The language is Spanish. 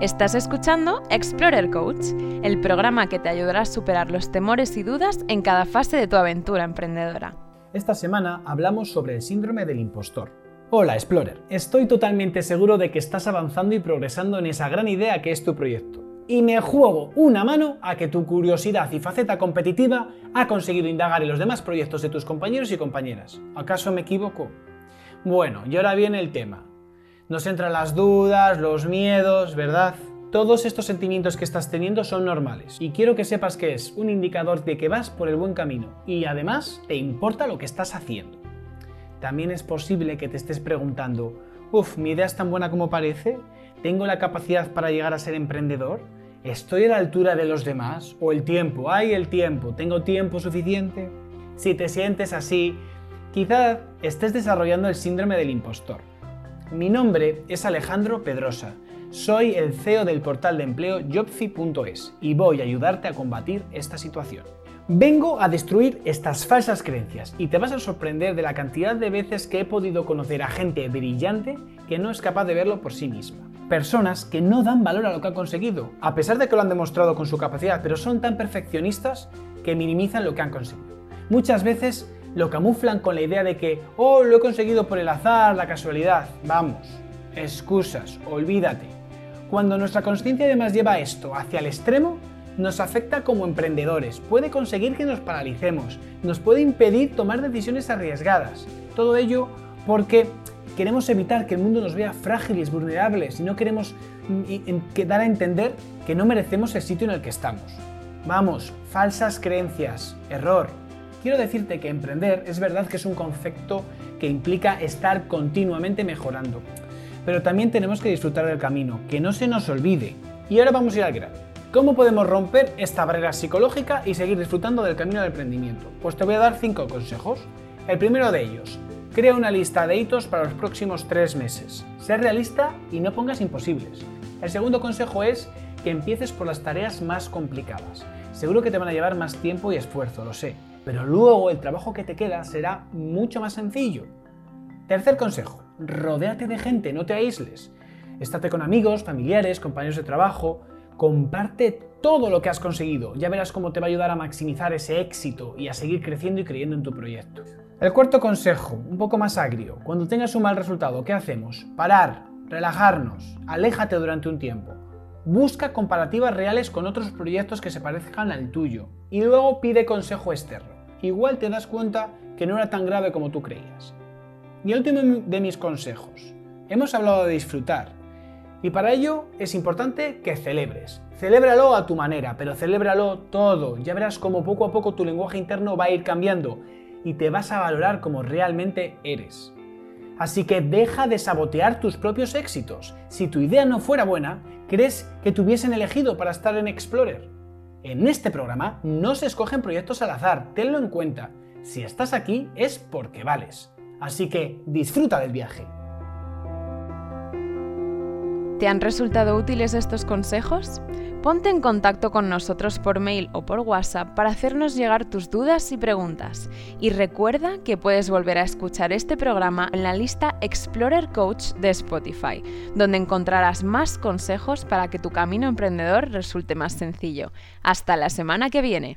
Estás escuchando Explorer Coach, el programa que te ayudará a superar los temores y dudas en cada fase de tu aventura emprendedora. Esta semana hablamos sobre el síndrome del impostor. Hola Explorer, estoy totalmente seguro de que estás avanzando y progresando en esa gran idea que es tu proyecto. Y me juego una mano a que tu curiosidad y faceta competitiva ha conseguido indagar en los demás proyectos de tus compañeros y compañeras. ¿Acaso me equivoco? Bueno, y ahora viene el tema. Nos entran las dudas, los miedos, ¿verdad? Todos estos sentimientos que estás teniendo son normales y quiero que sepas que es un indicador de que vas por el buen camino y además te importa lo que estás haciendo. También es posible que te estés preguntando, uff, mi idea es tan buena como parece, ¿tengo la capacidad para llegar a ser emprendedor? ¿Estoy a la altura de los demás? ¿O el tiempo? ¿Hay el tiempo? ¿Tengo tiempo suficiente? Si te sientes así, quizás estés desarrollando el síndrome del impostor. Mi nombre es Alejandro Pedrosa. Soy el CEO del portal de empleo jobfi.es y voy a ayudarte a combatir esta situación. Vengo a destruir estas falsas creencias y te vas a sorprender de la cantidad de veces que he podido conocer a gente brillante que no es capaz de verlo por sí misma. Personas que no dan valor a lo que han conseguido, a pesar de que lo han demostrado con su capacidad, pero son tan perfeccionistas que minimizan lo que han conseguido. Muchas veces lo camuflan con la idea de que, oh, lo he conseguido por el azar, la casualidad. Vamos, excusas, olvídate. Cuando nuestra conciencia además lleva esto hacia el extremo, nos afecta como emprendedores, puede conseguir que nos paralicemos, nos puede impedir tomar decisiones arriesgadas. Todo ello porque queremos evitar que el mundo nos vea frágiles, vulnerables y no queremos mm, dar a entender que no merecemos el sitio en el que estamos. Vamos, falsas creencias, error, Quiero decirte que emprender es verdad que es un concepto que implica estar continuamente mejorando, pero también tenemos que disfrutar del camino, que no se nos olvide. Y ahora vamos a ir al grano. ¿Cómo podemos romper esta barrera psicológica y seguir disfrutando del camino del emprendimiento? Pues te voy a dar cinco consejos. El primero de ellos, crea una lista de hitos para los próximos tres meses. Sé realista y no pongas imposibles. El segundo consejo es que empieces por las tareas más complicadas. Seguro que te van a llevar más tiempo y esfuerzo, lo sé, pero luego el trabajo que te queda será mucho más sencillo. Tercer consejo, rodéate de gente, no te aísles. Estate con amigos, familiares, compañeros de trabajo, comparte todo lo que has conseguido, ya verás cómo te va a ayudar a maximizar ese éxito y a seguir creciendo y creyendo en tu proyecto. El cuarto consejo, un poco más agrio, cuando tengas un mal resultado, ¿qué hacemos? Parar, relajarnos, aléjate durante un tiempo. Busca comparativas reales con otros proyectos que se parezcan al tuyo y luego pide consejo externo. Igual te das cuenta que no era tan grave como tú creías. Y el último de mis consejos. Hemos hablado de disfrutar y para ello es importante que celebres. Celébralo a tu manera, pero celébralo todo. Ya verás cómo poco a poco tu lenguaje interno va a ir cambiando y te vas a valorar como realmente eres. Así que deja de sabotear tus propios éxitos. Si tu idea no fuera buena, ¿crees que te hubiesen elegido para estar en Explorer? En este programa no se escogen proyectos al azar, tenlo en cuenta. Si estás aquí es porque vales. Así que disfruta del viaje. ¿Te han resultado útiles estos consejos? Ponte en contacto con nosotros por mail o por WhatsApp para hacernos llegar tus dudas y preguntas. Y recuerda que puedes volver a escuchar este programa en la lista Explorer Coach de Spotify, donde encontrarás más consejos para que tu camino emprendedor resulte más sencillo. Hasta la semana que viene.